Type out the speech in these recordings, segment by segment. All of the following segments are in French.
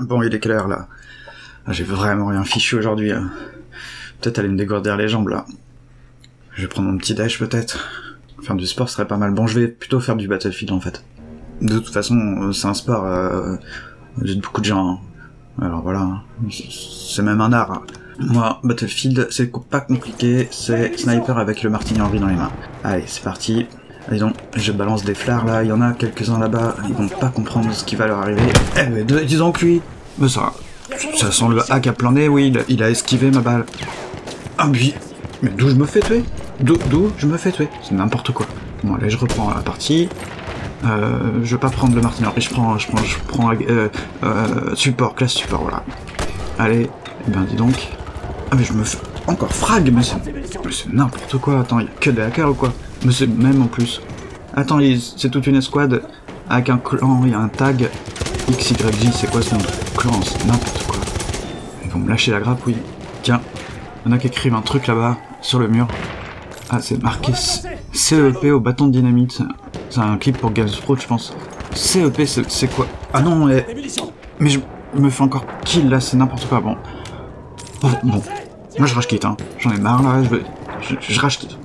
Bon, il est quelle heure là ah, J'ai vraiment rien fichu aujourd'hui. hein. Peut-être aller me dégourdir les jambes là. Je vais prendre mon petit dash peut-être. Faire du sport serait pas mal. Bon, je vais plutôt faire du Battlefield en fait. De toute façon, euh, c'est un sport. Euh, J'aide beaucoup de gens. hein. Alors voilà, hein. c'est même un art. Moi, Battlefield, c'est pas compliqué, c'est sniper avec le martini Henry dans les mains. Allez, c'est parti. Allez donc, je balance des flards là, il y en a quelques-uns là-bas, ils vont pas comprendre ce qui va leur arriver. Eh mais de- dis donc lui Mais ça, ça sent le hack à planer, oui, il a, esquivé ma balle. Ah mais, mais d'où je me fais tuer? D'où je me fais tuer? C'est n'importe quoi. Bon allez, je reprends la partie. Euh, je vais pas prendre le martini Henry, je prends, je prends, je prends euh, euh, support, classe support, voilà. Allez, eh ben dis donc. Ah mais je me fais encore frag, mais c'est n'importe quoi. Attends, y a que des hackers ou quoi Mais c'est même en plus. Attends, c'est toute une escouade avec un clan, il y a un tag XYJ, c'est quoi ce nom clan? C'est n'importe quoi. Ils vont me lâcher la grappe, oui. Tiens, il y en a qui écrivent un truc là-bas, sur le mur. Ah, c'est marqué CEP au bâton de dynamite. C'est un clip pour Games Pro, je pense. CEP, c'est quoi? Ah non, mais... Mais je me fais encore kill là, c'est n'importe quoi. Bon, bon. Moi je rage hein. J'en ai marre là, je veux. Je, je rage quitte.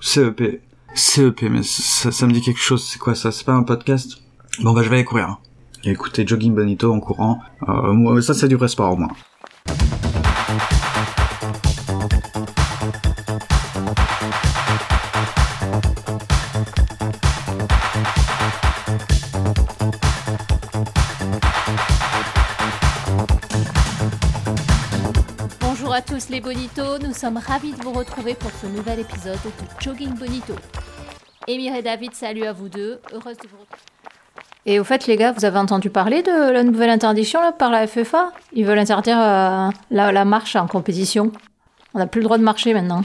CEP. CEP, mais ça, ça me dit quelque chose, c'est quoi ça? C'est pas un podcast? Bon bah je vais aller courir. hein. Écoutez Jogging Bonito en courant. Euh, ça c'est du vrai sport au moins. Bonjour à tous les bonitos, nous sommes ravis de vous retrouver pour ce nouvel épisode de Jogging Bonito. Émir et David, salut à vous deux, heureuse de vous retrouver. Et au fait les gars, vous avez entendu parler de la nouvelle interdiction là, par la FFA Ils veulent interdire euh, la, la marche en compétition. On n'a plus le droit de marcher maintenant.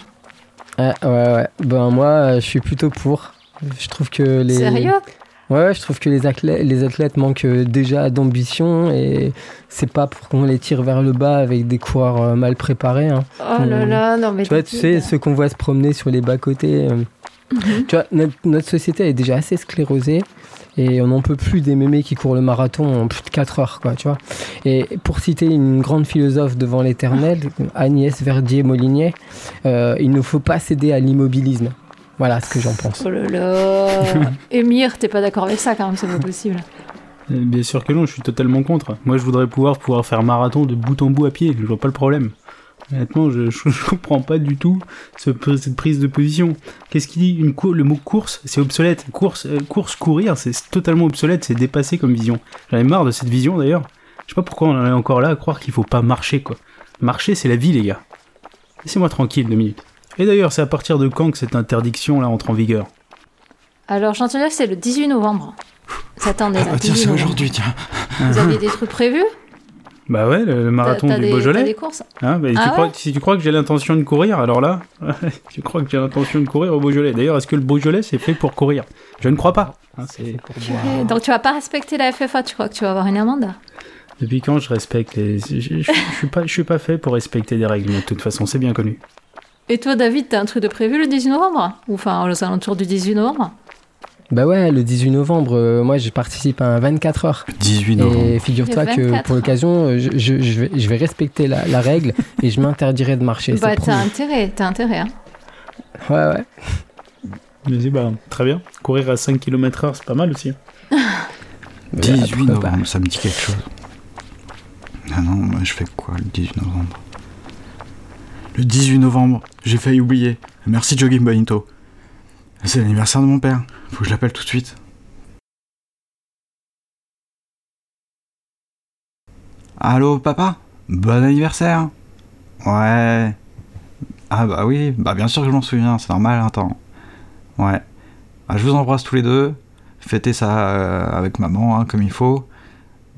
Ouais, ouais, ouais. Ben moi, euh, je suis plutôt pour. Je trouve que les. Sérieux? Ouais, ouais, je trouve que les athlètes, les athlètes manquent euh, déjà d'ambition et c'est pas pour qu'on les tire vers le bas avec des coureurs euh, mal préparés. hein. Oh là Hmm. là, non mais... Tu vois, tu sais, ceux qu'on voit se promener sur les bas-côtés. euh, Mhm. Tu vois, notre, notre société est déjà assez sclérosée et on n'en peut plus des mémés qui courent le marathon en plus de 4 heures, quoi, tu vois. Et pour citer une grande philosophe devant l'éternel, Agnès Verdier-Molinier, euh, il ne faut pas céder à l'immobilisme. Voilà ce que j'en pense. Oh là là Émir, t'es pas d'accord avec ça quand même, c'est pas possible. Euh, Bien sûr que non, je suis totalement contre. Moi, je voudrais pouvoir pouvoir faire marathon de bout en bout à pied. Je vois pas le problème. Honnêtement, je, je, je comprends pas du tout ce- cette prise de position. Qu'est-ce qu'il dit? Une Le mot course, c'est obsolète. Course, euh, course, courir, c'est totalement obsolète. C'est dépassé comme vision. J'en ai marre de cette vision d'ailleurs. Je sais pas pourquoi on en est encore là à croire qu'il faut pas marcher quoi. Marcher, c'est la vie, les gars. Laissez-moi tranquille deux minutes. Et d'ailleurs, c'est à partir de quand que cette interdiction là entre en vigueur Alors que c'est le 18 novembre. Là. Ah tiens, 18 c'est aujourd'hui, tiens. Vous aviez des trucs prévus Bah ouais, le, le marathon T'as- t'as du des- Beaujolais. t'as des courses Hein, bah, Ah tu crois, ouais si tu crois que j'ai l'intention de courir, alors là, tu crois que j'ai l'intention de courir au Beaujolais. D'ailleurs, est-ce que le Beaujolais c'est fait pour courir? Je ne crois pas. Hein, c'est- Donc tu vas pas respecter la FFA, tu crois que tu vas avoir une amende? Depuis quand je respecte les. Je, je- je suis pas, je suis pas fait pour respecter des règles, mais de toute façon, c'est bien connu. Et toi David, t'as un truc de prévu le 18 novembre Ou enfin aux alentours du 18 novembre Bah ouais, le 18 novembre, euh, moi je participe à un 24 heures. 18 novembre. Et figure-toi que 24 pour l'occasion, euh, je, je- je vais, je vais respecter la, la règle et je m'interdirai de marcher. Bah t'as intérêt, t'as intérêt. Hein. Ouais, ouais. Mais bah, très bien. Courir à 5 km/h, c'est pas mal aussi. 18 pourquoi pas. novembre, ça me dit quelque chose. Ah non, moi je fais quoi le 18 novembre? Le 18 novembre, j'ai failli oublier. Merci Jogging Bonito. C'est l'anniversaire de mon père. Faut que je l'appelle tout de suite. Allô papa? Bon anniversaire Ouais. Ah bah oui, bah bien sûr que je m'en souviens, c'est normal, attends. Ouais. Ah, je vous embrasse tous les deux. Fêtez ça euh, avec maman, hein, comme il faut.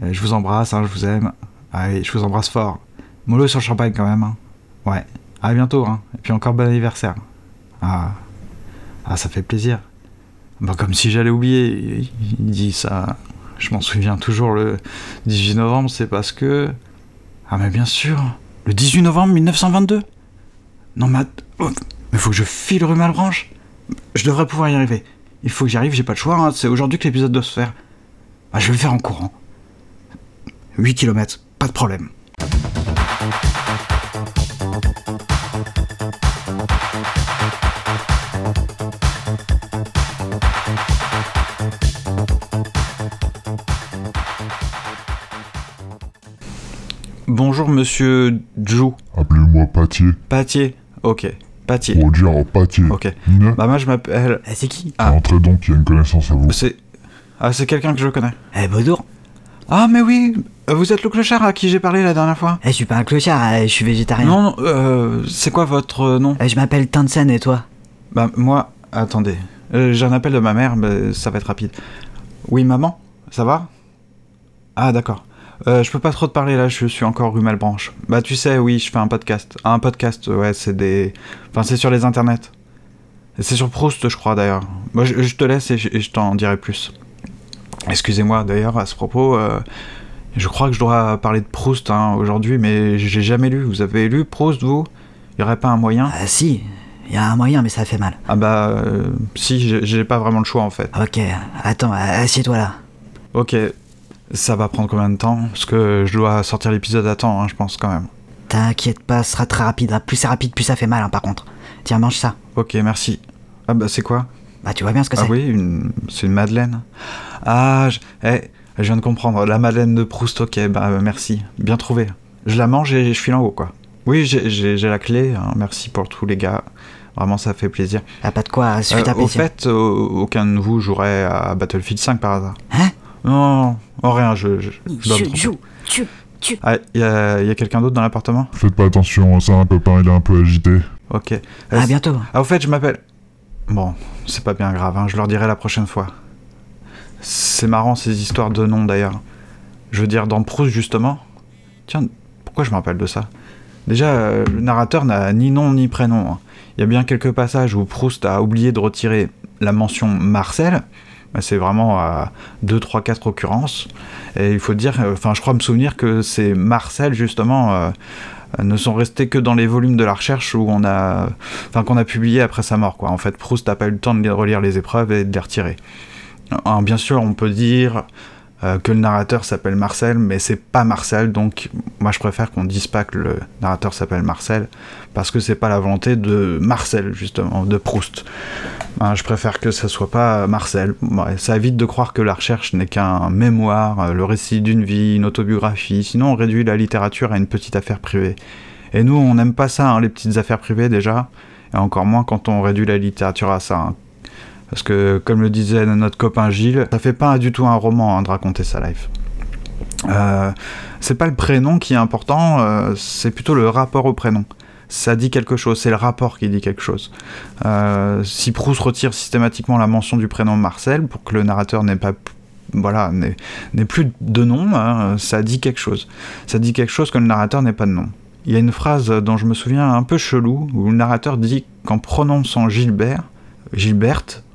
Je vous embrasse, hein, je vous aime. Allez, je vous embrasse fort. Mollo sur le champagne quand même. hein. Ouais. À bientôt. Hein. Et puis encore bon anniversaire. Ah. Ah, ça fait plaisir. Bah, comme si j'allais oublier. Il dit ça. Je m'en souviens toujours le 18 novembre, c'est parce que. Ah, mais bien sûr. Le 18 novembre 1922. Non, mais. oh, mais faut que je file rue Malbranche. Je devrais pouvoir y arriver. Il faut que j'y arrive, j'ai pas le choix. hein. C'est aujourd'hui que l'épisode doit se faire. Ah, je vais le faire en courant. 8 km. pas de problème. Bonjour monsieur Jou. Appelez-moi Pâtier. Pâtier. Ok. Pâtier. Pour dire oh, Pâtier. Ok. Bah moi je m'appelle... Eh, c'est qui Ah. entrez donc, il y a une connaissance à vous. C'est... Ah c'est quelqu'un que je connais. Eh, bonjour. Ah mais oui, euh, vous êtes le clochard à qui j'ai parlé la dernière fois Eh, je suis pas un clochard, eh, je suis végétarien. Non, non, euh, c'est quoi votre euh, nom? Eh, je m'appelle Tansen et toi? Bah moi, attendez, Euh, j'ai un appel de ma mère, mais ça va être rapide. Oui maman, ça va? Ah d'accord. Euh, je peux pas trop te parler là, je suis encore rue Malbranche. Bah tu sais, oui, je fais un podcast. Un podcast, ouais, c'est des... Enfin c'est sur les internets. Et C'est sur Proust, je crois d'ailleurs. Moi je, je te laisse et je, t'en dirai plus. Excusez-moi d'ailleurs à ce propos, euh, je crois que je dois parler de Proust hein, aujourd'hui, mais j'ai jamais lu. Vous avez lu Proust, vous? Il y aurait pas un moyen? Ah, si, il y a un moyen, mais ça fait mal. Ah bah euh, si, j'ai- pas vraiment le choix en fait. Ok, attends, assieds-toi là. Ok, ça va prendre combien de temps Parce que je dois sortir l'épisode à temps, hein, je pense quand même. T'inquiète pas, ce sera très rapide. Plus c'est rapide, plus ça fait mal, hein, par contre. Tiens, mange ça. Ok, merci. Ah bah c'est quoi Bah, tu vois bien ce que Ah c'est oui, une... c'est une madeleine. Ah, je... eh, je viens de comprendre. La madeleine de Proust, ok, bah euh, merci. Bien trouvé. Je la mange et je file en haut, quoi. Oui, j'ai- la clé. hein, Merci pour tous les gars. Vraiment, ça fait plaisir. Ah, pas de quoi, suffit Euh, ta au fait, euh, aucun de vous jouerait à Battlefield 5 par hasard Hein? Non, rien, je, je, joue, tu, tu. Ah, y a, y a quelqu'un d'autre dans l'appartement? Faites pas attention, ça, un copain, il est un peu agité. Ok. À bientôt. Ah, au fait, je m'appelle. Bon, c'est pas bien grave, hein, je leur dirai la prochaine fois. C'est marrant ces histoires de noms d'ailleurs. Je veux dire, dans Proust justement. Tiens, pourquoi je me rappelle de ça? Déjà, euh, le narrateur n'a ni nom ni prénom. hein. Il y a bien quelques passages où Proust a oublié de retirer la mention Marcel. C'est vraiment à 2, 3, 4 occurrences. Et il faut dire, euh, enfin, je crois me souvenir que c'est Marcel justement. euh, ne sont restés que dans les volumes de la recherche où on a, qu'on a publié après sa mort. En fait, Proust n'a pas eu le temps de relire les épreuves et de les retirer. Alors, bien sûr, on peut dire euh, que le narrateur s'appelle Marcel, mais c'est pas Marcel, donc moi je préfère qu'on dise pas que le narrateur s'appelle Marcel, parce que c'est pas la volonté de Marcel justement, de Proust. Hein, je préfère que ça soit pas Marcel. Ça évite de croire que la recherche n'est qu'un mémoire, euh, le récit d'une vie, une autobiographie. Sinon, on réduit la littérature à une petite affaire privée. Et nous, on n'aime pas ça, hein, les petites affaires privées déjà, et encore moins quand on réduit la littérature à ça. hein. Parce que, comme le disait notre copain Gilles, ça fait pas du tout un roman hein, de raconter sa life. Euh, c'est pas le prénom qui est important, euh, c'est plutôt le rapport au prénom. Ça dit quelque chose, c'est le rapport qui dit quelque chose. Euh, si Proust retire systématiquement la mention du prénom Marcel pour que le narrateur n'ait pas voilà, n'ait plus de nom, hein, ça dit quelque chose. Ça dit quelque chose que le narrateur n'ait pas de nom. Il y a une phrase dont je me souviens un peu chelou, où le narrateur dit qu'en prononçant Gilbert, Gilberte,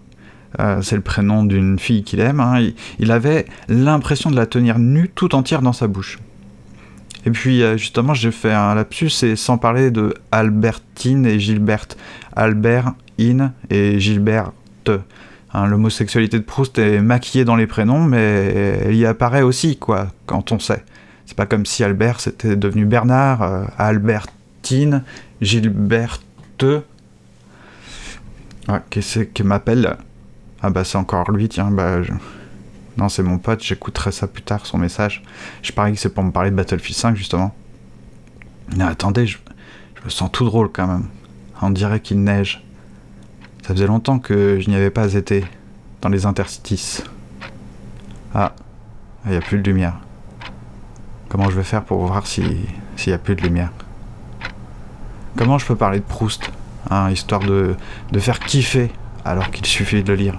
euh, c'est le prénom d'une fille qu'il aime, hein, il, avait l'impression de la tenir nue tout entière dans sa bouche. Et puis euh, justement, j'ai fait un lapsus, et sans parler de Albertine et Gilberte, Albert, In et Gilberte. Hein, L'homosexualité de Proust est maquillée dans les prénoms, mais elle y apparaît aussi, quoi, quand on sait. C'est pas comme si Albert c'était devenu Bernard, euh, Albertine, Gilberte. Ah, qu'est-ce qui m'appelle Ah bah c'est encore lui, tiens, bah... je- Non, c'est mon pote, j'écouterai ça plus tard, son message. Je parie que c'est pour me parler de Battlefield 5, justement. Mais attendez, je, je me sens tout drôle quand même. On dirait qu'il neige. Ça faisait longtemps que je n'y avais pas été, dans les interstices. Ah, il n'y a plus de lumière. Comment je vais faire pour voir si- s'il n'y a plus de lumière? Comment je peux parler de Proust hein, Histoire de, de faire kiffer alors qu'il suffit de le lire?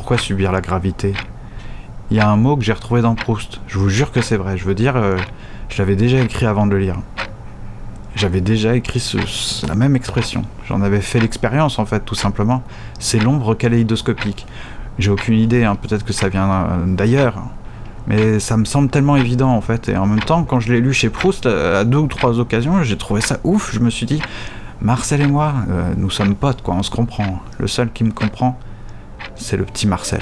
Pourquoi subir la gravité? Il y a un mot que j'ai retrouvé dans Proust. Je vous jure que c'est vrai. Je veux dire, euh, je l'avais déjà écrit avant de le lire. J'avais déjà écrit la même expression. J'en avais fait l'expérience en fait, tout simplement. C'est l'ombre kaléidoscopique. J'ai aucune idée, hein, peut-être que ça vient euh, d'ailleurs. Mais ça me semble tellement évident en fait. Et en même temps, quand je l'ai lu chez Proust, euh, à deux ou trois occasions, j'ai trouvé ça ouf. Je me suis dit, Marcel et moi, nous sommes potes quoi, on se comprend. Le seul qui me comprend, c'est le petit Marcel.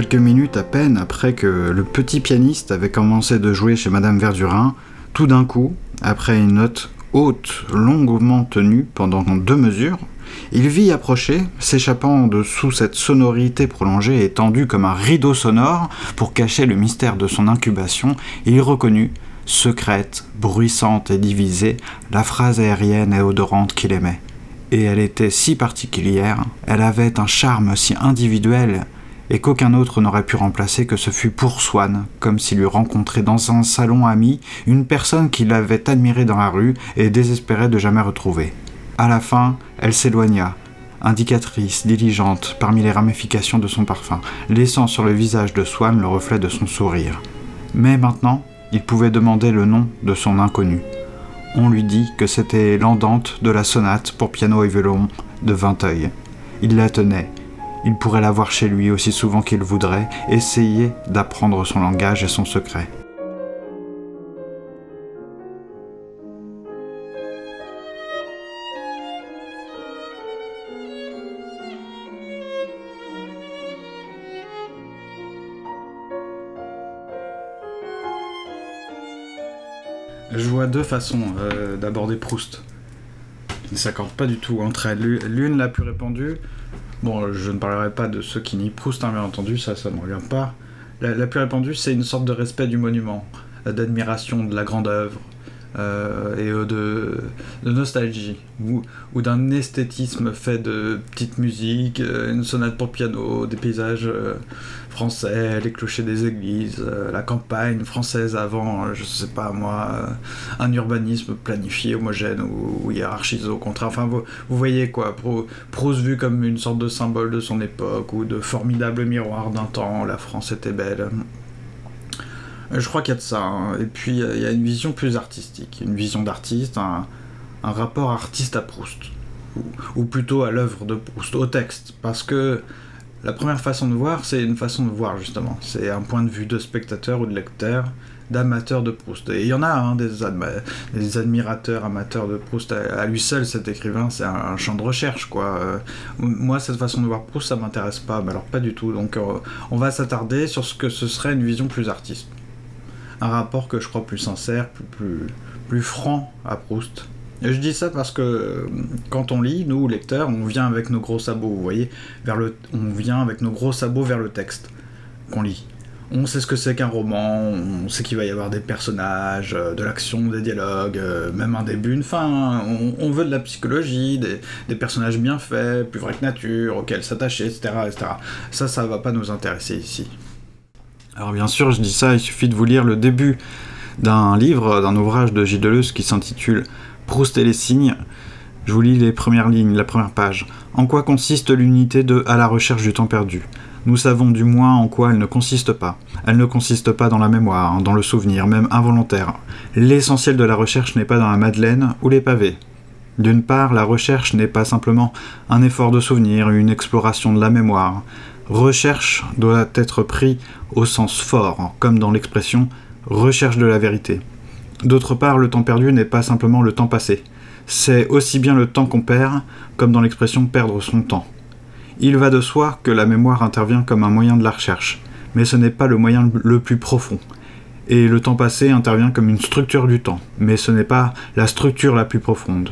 Quelques minutes à peine après que le petit pianiste avait commencé de jouer chez Madame Verdurin, tout d'un coup, après une note haute, longuement tenue pendant deux mesures, il vit approcher, s'échappant de sous cette sonorité prolongée et tendue comme un rideau sonore pour cacher le mystère de son incubation, il reconnut, secrète, bruissante et divisée, la phrase aérienne et odorante qu'il aimait. Et elle était si particulière, elle avait un charme si individuel, et qu'aucun autre n'aurait pu remplacer que ce fut pour Swann, comme s'il eût rencontré dans un salon ami une personne qu'il avait admirée dans la rue et désespérait de jamais retrouver. À la fin, elle s'éloigna, indicatrice, diligente, parmi les ramifications de son parfum, laissant sur le visage de Swann le reflet de son sourire. Mais maintenant, il pouvait demander le nom de son inconnu. On lui dit que c'était l'andante de la sonate pour piano et violon de Vinteuil. Il la tenait. Il pourrait la voir chez lui aussi souvent qu'il voudrait, essayer d'apprendre son langage et son secret. Je vois deux façons euh, d'aborder Proust. Ne s'accordent pas du tout entre elles. L'une- la plus répandue, bon, je ne parlerai pas de ceux qui nient Proust, hein, bien entendu, ça, ça ne me regarde pas. La, la plus répandue, c'est une sorte de respect du monument, euh, d'admiration de la grande œuvre, euh, et euh, de, nostalgie, ou, ou d'un esthétisme fait de petites musiques, euh, une sonate pour piano, des paysages français, les clochers des églises, la campagne française avant, je sais pas moi, un urbanisme planifié, homogène ou, hiérarchisé au contraire. Enfin, vous, voyez quoi, Pro- Proust vu comme une sorte de symbole de son époque ou de formidable miroir d'un temps, la France était belle. Je crois qu'il y a de ça. hein. Et puis, euh, il y a une vision plus artistique, une vision d'artiste, un, rapport artiste à Proust. Ou, plutôt à l'œuvre de Proust, au texte. Parce que la première façon de voir, c'est une façon de voir, justement. C'est un point de vue de spectateur ou de lecteur, d'amateur de Proust. Et il y en a hein, des, admirateurs, amateurs de Proust. À, lui seul, cet écrivain, c'est un, un champ de recherche, quoi. Euh, moi, cette façon de voir Proust, ça m'intéresse pas. Mais alors, pas du tout. Donc, euh, on va s'attarder sur ce que ce serait une vision plus artiste. Un rapport que je crois plus sincère, plus, plus, plus franc à Proust. Et je dis ça parce que euh, quand on lit, nous, lecteurs, on vient avec nos gros sabots, vous voyez, vers le, on vient avec nos gros sabots vers le texte qu'on lit. On sait ce que c'est qu'un roman, on sait qu'il va y avoir des personnages, euh, de l'action, des dialogues, euh, même un début, une fin. On, on veut de la psychologie, des, des personnages bien faits, plus vrais que nature, auxquels s'attacher, etc., etc. Ça, ça va pas nous intéresser ici. Alors bien sûr, je dis ça, il suffit de vous lire le début d'un livre, d'un ouvrage de Gilles Deleuze qui s'intitule Proust et les signes. Je vous lis les premières lignes, la première page. En quoi consiste l'unité de À la recherche du temps perdu? Nous savons du moins en quoi elle ne consiste pas. Elle ne consiste pas dans la mémoire, dans le souvenir, même involontaire. L'essentiel de la recherche n'est pas dans la Madeleine ou les pavés. D'une part, la recherche n'est pas simplement un effort de souvenir, une exploration de la mémoire. Recherche doit être pris au sens fort, comme dans l'expression recherche de la vérité. D'autre part, le temps perdu n'est pas simplement le temps passé. C'est aussi bien le temps qu'on perd, comme dans l'expression perdre son temps. Il va de soi que la mémoire intervient comme un moyen de la recherche, mais ce n'est pas le moyen le plus profond. Et le temps passé intervient comme une structure du temps, mais ce n'est pas la structure la plus profonde.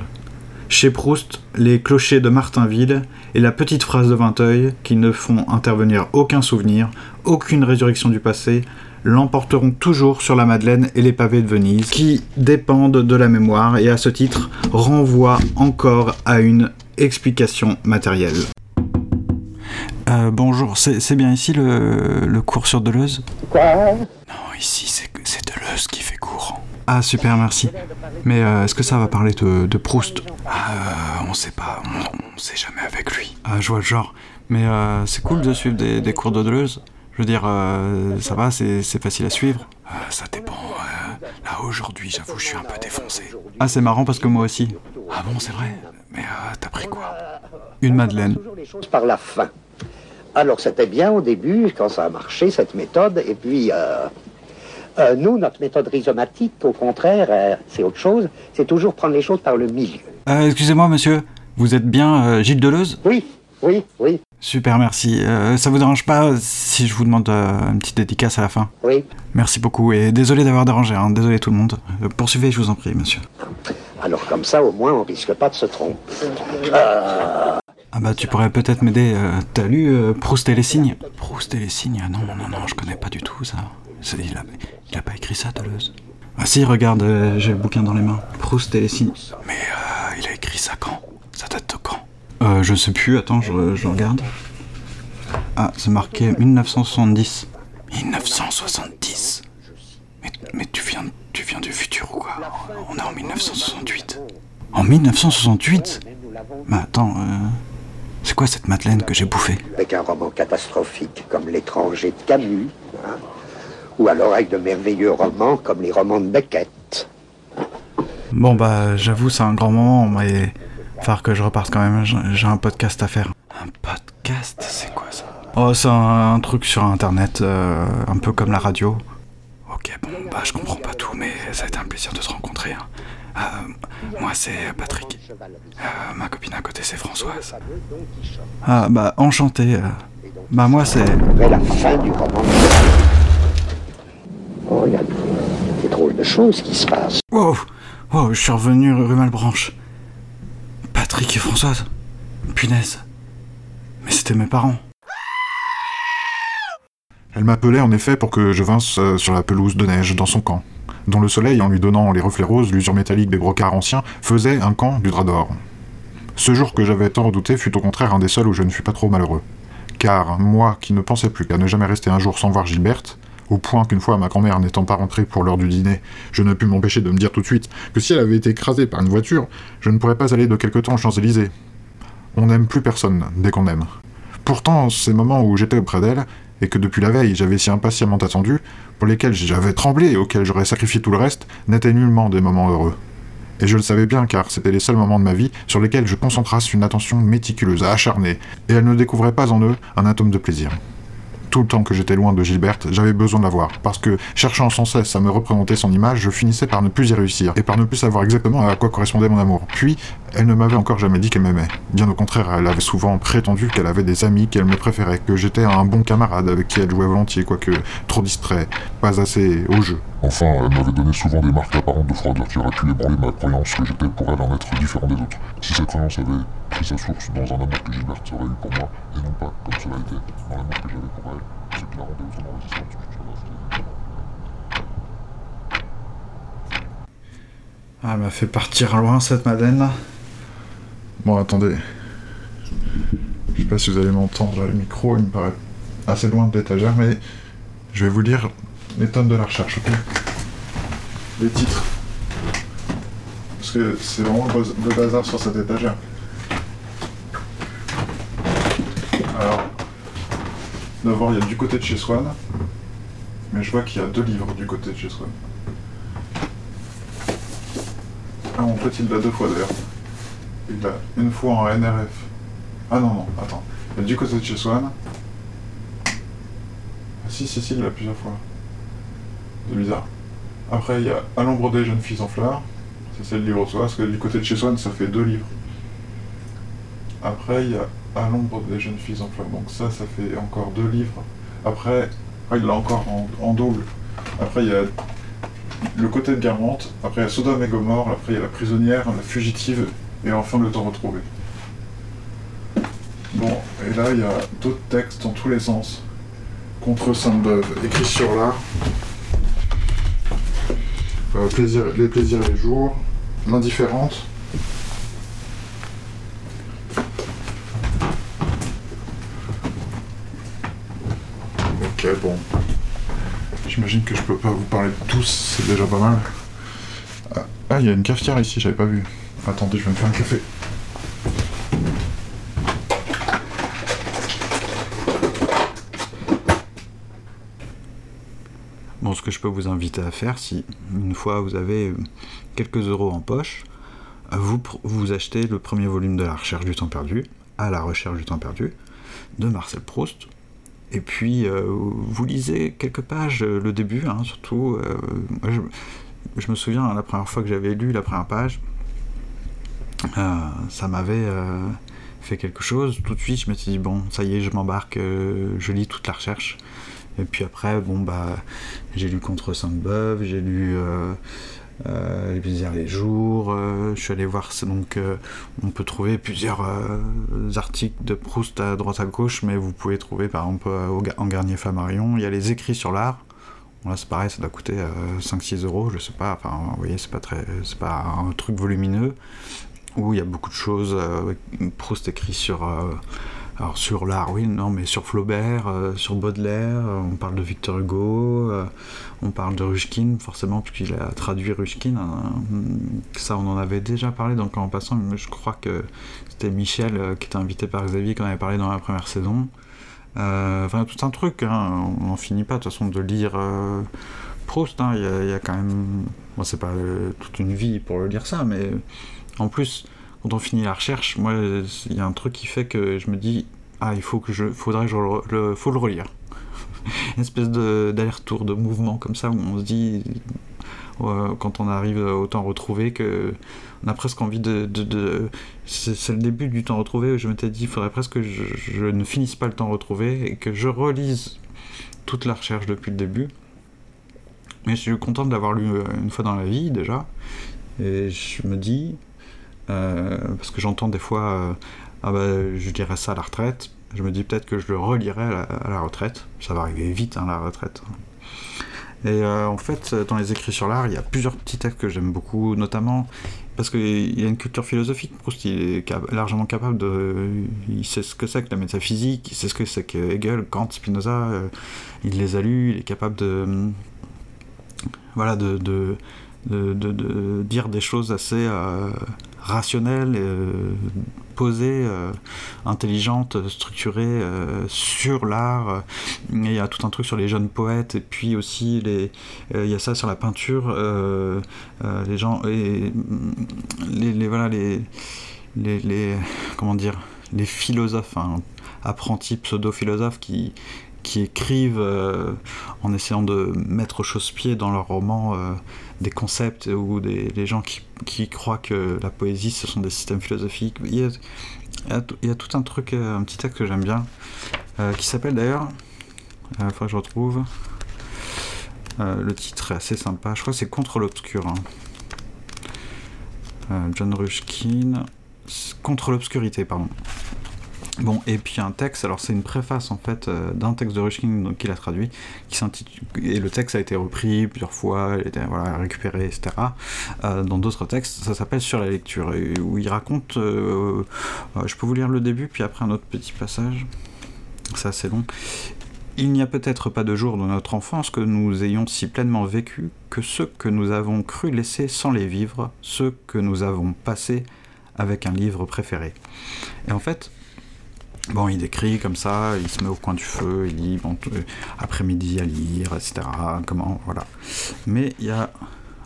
Chez Proust, les clochers de Martinville et la petite phrase de Vinteuil, qui ne font intervenir aucun souvenir, aucune résurrection du passé, l'emporteront toujours sur la Madeleine et les pavés de Venise, qui dépendent de la mémoire et à ce titre renvoient encore à une explication matérielle. Euh, bonjour, c'est bien ici le, le cours sur Deleuze? Quoi? Non, ici c'est c'est Deleuze qui fait cours. Ah super, merci. Mais euh, est-ce que ça va parler de, de Proust? Ah, euh, on sait pas, on, on sait jamais avec lui. Ah, je vois le genre. Mais euh, c'est cool de suivre des, des cours de Deleuze. Je veux dire, euh, ça va, c'est c'est facile à suivre Euh, Ça dépend. euh, là, aujourd'hui, j'avoue, je suis un peu défoncé. Ah, c'est marrant parce que moi aussi. Ah bon, c'est vrai? Mais euh, t'as pris quoi? Une Madeleine. toujours les choses par la fin. Alors c'était bien au début, quand ça a marché, cette méthode, et puis euh, nous, notre méthode rhizomatique, au contraire, euh, c'est autre chose, c'est toujours prendre les choses par le milieu. Euh, excusez-moi, monsieur. Vous êtes bien euh, Gilles Deleuze? Oui, Oui, oui, Super, merci. Ça vous dérange pas si je vous demande une petite dédicace à la fin? Oui. Merci beaucoup et désolé d'avoir dérangé, hein. désolé tout le monde. Poursuivez, je vous en prie, monsieur. Alors comme ça, au moins, on risque pas de se tromper. Ah bah tu pourrais peut-être m'aider. euh, T'as lu Proust et les signes? Proust et les signes? Non, non, non, je connais pas du tout ça. Il a, il a pas écrit ça, Deleuze. Ah si, regarde, euh, j'ai le bouquin dans les mains. Proust et les signes. Mais euh, il a écrit ça quand? Ça date de quand? Euh, je sais plus, attends, je, je regarde. Ah, c'est marqué 1970. 1970 mais, mais tu viens, tu viens du futur ou quoi? On est en 1968. En 1968 Mais attends, euh, c'est quoi cette Madeleine que j'ai bouffée? Avec un roman catastrophique comme L'étranger de Camus, hein, ou alors avec de merveilleux romans comme les romans de Beckett. Bon bah j'avoue c'est un grand moment, mais falloir que je reparte quand même, j'ai un podcast à faire. Un podcast C'est quoi ça? Oh c'est un, un truc sur internet, euh, un peu comme la radio. Ok bon bah je comprends pas tout, mais ça a été un plaisir de te rencontrer. hein. Euh, moi c'est Patrick, Euh, ma copine à côté c'est Françoise. Ah bah enchanté. Bah moi c'est... Mais la fin du roman. Oh, il y a des drôles de choses qui se passent. Wow, wow, je suis revenu rue Malbranche. Patrick et Françoise. Punaise. Mais c'était mes parents. Elle m'appelait en effet pour que je vinsse euh, sur la pelouse de neige dans son camp, dont le soleil, en lui donnant les reflets roses, l'usure métallique des brocards anciens, faisait un camp du drap d'or. Ce jour que j'avais tant redouté fut au contraire un des seuls où je ne fus pas trop malheureux. Car moi, qui ne pensais plus qu'à ne jamais rester un jour sans voir Gilberte, au point qu'une fois ma grand-mère n'étant pas rentrée pour l'heure du dîner, je ne pus m'empêcher de me dire tout de suite que si elle avait été écrasée par une voiture, je ne pourrais pas aller de quelque temps aux Champs-Élysées. On n'aime plus personne dès qu'on aime. Pourtant, ces moments où j'étais auprès d'elle, et que depuis la veille j'avais si impatiemment attendu, pour lesquels j'avais tremblé et auxquels j'aurais sacrifié tout le reste, n'étaient nullement des moments heureux. Et je le savais bien car c'était les seuls moments de ma vie sur lesquels je concentrasse une attention méticuleuse, acharnée, et elle ne découvrait pas en eux un atome de plaisir. Tout le temps que j'étais loin de Gilberte, j'avais besoin de la voir, parce que, cherchant sans cesse à me représenter son image, je finissais par ne plus y réussir, et par ne plus savoir exactement à quoi correspondait mon amour. Puis, elle ne m'avait encore jamais dit qu'elle m'aimait. Bien au contraire, elle avait souvent prétendu qu'elle avait des amis, qu'elle me préférait, que j'étais un bon camarade avec qui elle jouait volontiers, quoique trop distrait, pas assez au jeu. Enfin, elle m'avait donné souvent des marques apparentes de froideur qui auraient pu ébranler ma croyance que j'étais pour elle un être différent des autres. Si cette croyance avait pris sa source dans un amour que Gilberte aurait eu pour moi, et non pas, comme cela était, dans l'amour que j'avais pour elle, ce qui la rendait autrement résistante, Ah, elle m'a fait partir loin cette Madeleine là. Bon, attendez. Je sais pas si vous allez m'entendre, le micro, il me paraît assez loin de l'étagère, mais je vais vous lire les tonnes de la recherche, ok? Les titres. Parce que c'est vraiment le, baz- le bazar sur cette étagère. Alors, d'abord, il y a du côté de chez Swan, mais je vois qu'il y a deux livres du côté de chez Swan. Ah, en fait, il l'a deux fois d'ailleurs? Il l'a une fois en NRF. Ah non, non, attends. Du côté de chez Swan. Ah si, si, si, il l'a plusieurs fois. C'est bizarre. Après, il y a À l'ombre des jeunes filles en fleurs. Ça, c'est le livre de soi, parce que du côté de chez Swan, ça fait deux livres. Après, il y a À l'ombre des jeunes filles en fleurs. Donc ça, ça fait encore deux livres. Après, ah, il l'a encore en, double. Après, il y a le côté de Guermantes, après il y a Sodome et après il y a la prisonnière, la fugitive, et enfin le temps retrouvé. Bon, et là il y a d'autres textes dans tous les sens. Contre Sainte-Beuve, écrit sur l'art. Euh, plaisir, les plaisirs et les jours, l'indifférente. Ok, bon. J'imagine que je peux pas vous parler de tous, c'est déjà pas mal. Ah, il y a une cafetière ici, j'avais pas vu. Attendez, je vais me faire un café. Bon, ce que je peux vous inviter à faire, si une fois vous avez quelques euros en poche, vous, vous achetez le premier volume de La Recherche du temps perdu, à la recherche du temps perdu, de Marcel Proust. Et puis, euh, vous lisez quelques pages, euh, le début, hein, surtout. euh, je, je me souviens, la première fois que j'avais lu la première page, ça m'avait euh, fait quelque chose, tout de suite je m'étais dit bon, ça y est, je m'embarque, euh, je lis toute la recherche. Et puis après, bon bah, j'ai lu Contre Sainte-Beuve, j'ai lu euh, euh, Les les jours, je suis allé voir, donc on peut trouver plusieurs articles de Proust à droite à gauche, mais vous pouvez trouver par exemple en Garnier Flammarion, il y a les écrits sur l'art. Bon, là c'est pareil, ça doit coûter 5-6 euros, je sais pas, enfin vous voyez, c'est pas très, c'est pas un truc volumineux où il y a beaucoup de choses. euh, Proust écrit sur, euh, alors sur l'art, non, mais sur Flaubert, euh, sur Baudelaire, on parle de Victor Hugo, on parle de Rushkin, forcément, puisqu'il a traduit Rushkin. hein. ça, on en avait déjà parlé, donc en passant, je crois que c'était Michel qui était invité par Xavier qu'on avait parlé dans la première saison. Enfin, tout un truc, hein, on n'en finit pas de toute façon de lire Proust, hein, il y, a- quand même. Bon, c'est pas toute une vie pour le lire ça, mais en plus, quand on finit la recherche, moi, il y a un truc qui fait que je me dis, ah, il faut que je, faudrait que je le, relire. Une espèce d'aller-retour, de mouvement comme ça, où on se dit, euh, quand on arrive au temps retrouvé, que on a presque envie de. c'est le début du temps retrouvé où je m'étais dit, il faudrait presque que je, ne finisse pas le temps retrouvé et que je relise toute la recherche depuis le début. Mais je suis content de l'avoir lu euh, une fois dans la vie déjà. Et je me dis, parce que j'entends des fois, euh, ah bah, je dirais ça à la retraite. Je me dis peut-être que je le relirai à la, retraite. Ça va arriver vite, hein, la retraite. Et euh, en fait, dans les écrits sur l'art, il y a plusieurs petits textes que j'aime beaucoup, notamment parce qu'il y a une culture philosophique. Proust, il est largement capable de. Il sait ce que c'est que la métaphysique, il sait ce que c'est que Hegel, Kant, Spinoza. euh, il les a lus, il est capable de. Voilà, de. de de, dire des choses assez euh, rationnelles, euh, posées, euh, intelligentes, structurées euh, sur l'art. Il y a tout un truc sur les jeunes poètes et puis aussi les, il y a ça sur la peinture. les gens et mm, les, les- voilà les, les les comment dire les philosophes, hein, apprentis pseudo-philosophes qui qui écrivent euh, en essayant de mettre au chausse-pied dans leurs romans euh, des concepts ou des, gens qui, qui croient que la poésie ce sont des systèmes philosophiques. Il y a, il y a tout- un truc, euh, un petit texte que j'aime bien, qui s'appelle d'ailleurs, il faudra que je retrouve, le titre est assez sympa, je crois que c'est Contre l'obscur. hein. John Rushkin, Contre l'obscurité, pardon. Bon, et puis un texte, alors c'est une préface en fait euh, d'un texte de Rushkin donc, qu'il a traduit, qui s'intitule, et le texte a été repris plusieurs fois, il a été récupéré, etc. euh, dans d'autres textes, ça s'appelle Sur la lecture, où il raconte, euh, je peux vous lire le début, puis après un autre petit passage, c'est assez long. Il n'y a peut-être pas de jour dans notre enfance que nous ayons si pleinement vécu que ceux que nous avons cru laisser sans les vivre, ceux que nous avons passés avec un livre préféré. Et en fait, Bon, il décrit comme ça, il se met au coin du feu, il dit bon, euh, après-midi à lire, etc. Comment, voilà. Mais il y a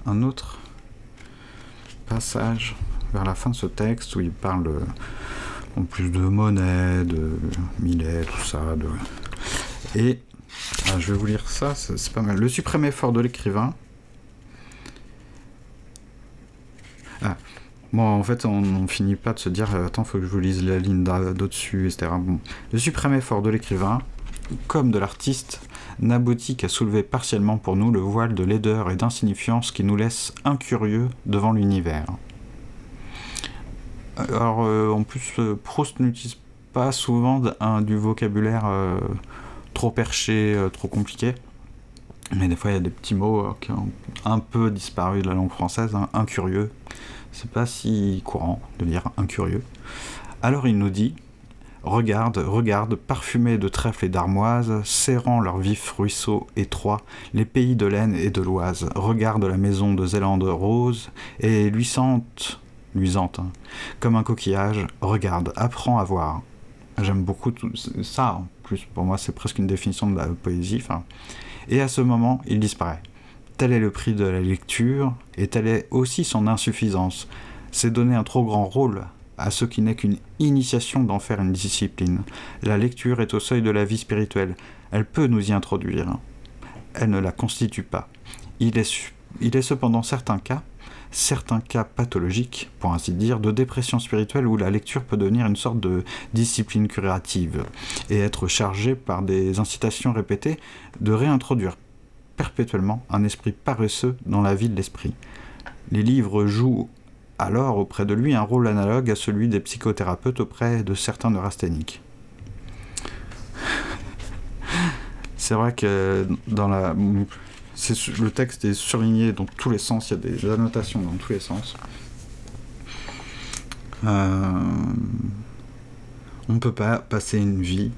un autre passage vers la fin de ce texte où il parle de, en plus de Monet, de Millet, tout ça. De... Et ah, je vais vous lire ça, c'est pas mal. Le suprême effort de l'écrivain. Ah, Bon, en fait, on, on finit pas de se dire euh, attends, faut que je vous lise la ligne d'a- d'au-dessus, etc. Le suprême effort de l'écrivain, comme de l'artiste, n'aboutit qu'à soulever partiellement pour nous le voile de laideur et d'insignifiance qui nous laisse incurieux devant l'univers. Alors, euh, en plus, euh, Proust n'utilise pas souvent du vocabulaire trop perché, trop compliqué. Mais des fois, il y a des petits mots qui ont un peu disparu de la langue française, hein, incurieux. C'est pas si courant de dire incurieux. Alors il nous dit Regarde, regarde, parfumés de trèfle et d'armoise, serrant leurs vifs ruisseaux étroits, les pays de l'Aisne et de l'Oise. Regarde la maison de Zélande rose et luisante, luisante, hein, comme un coquillage. Regarde, apprends à voir. J'aime beaucoup tout ça. En plus, pour moi, c'est presque une définition de la poésie. Et à ce moment, il disparaît. Tel est le prix de la lecture, et telle est aussi son insuffisance. C'est donner un trop grand rôle à ce qui n'est qu'une initiation d'en faire une discipline. La lecture est au seuil de la vie spirituelle. Elle peut nous y introduire. Elle ne la constitue pas. Il est, il est cependant certains cas, certains cas pathologiques, pour ainsi dire, de dépression spirituelle où la lecture peut devenir une sorte de discipline curative et être chargée par des incitations répétées de réintroduire perpétuellement un esprit paresseux dans la vie de l'esprit. Les livres jouent alors auprès de lui un rôle analogue à celui des psychothérapeutes auprès de certains neurasthéniques. C'est vrai que dans la le texte est surligné dans tous les sens, il y a des annotations dans tous les sens. Euh, on ne peut pas passer une vie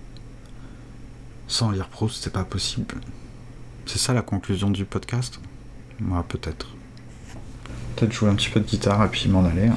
sans lire Proust, c'est pas possible. C'est ça la conclusion du podcast? Moi, peut-être. Peut-être jouer un petit peu de guitare et puis m'en aller. hein.